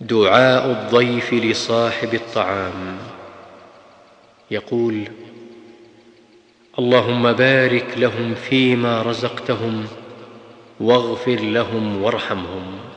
دعاء الضيف لصاحب الطعام. يقول اللهم بارك لهم فيما رزقتهم واغفر لهم وارحمهم.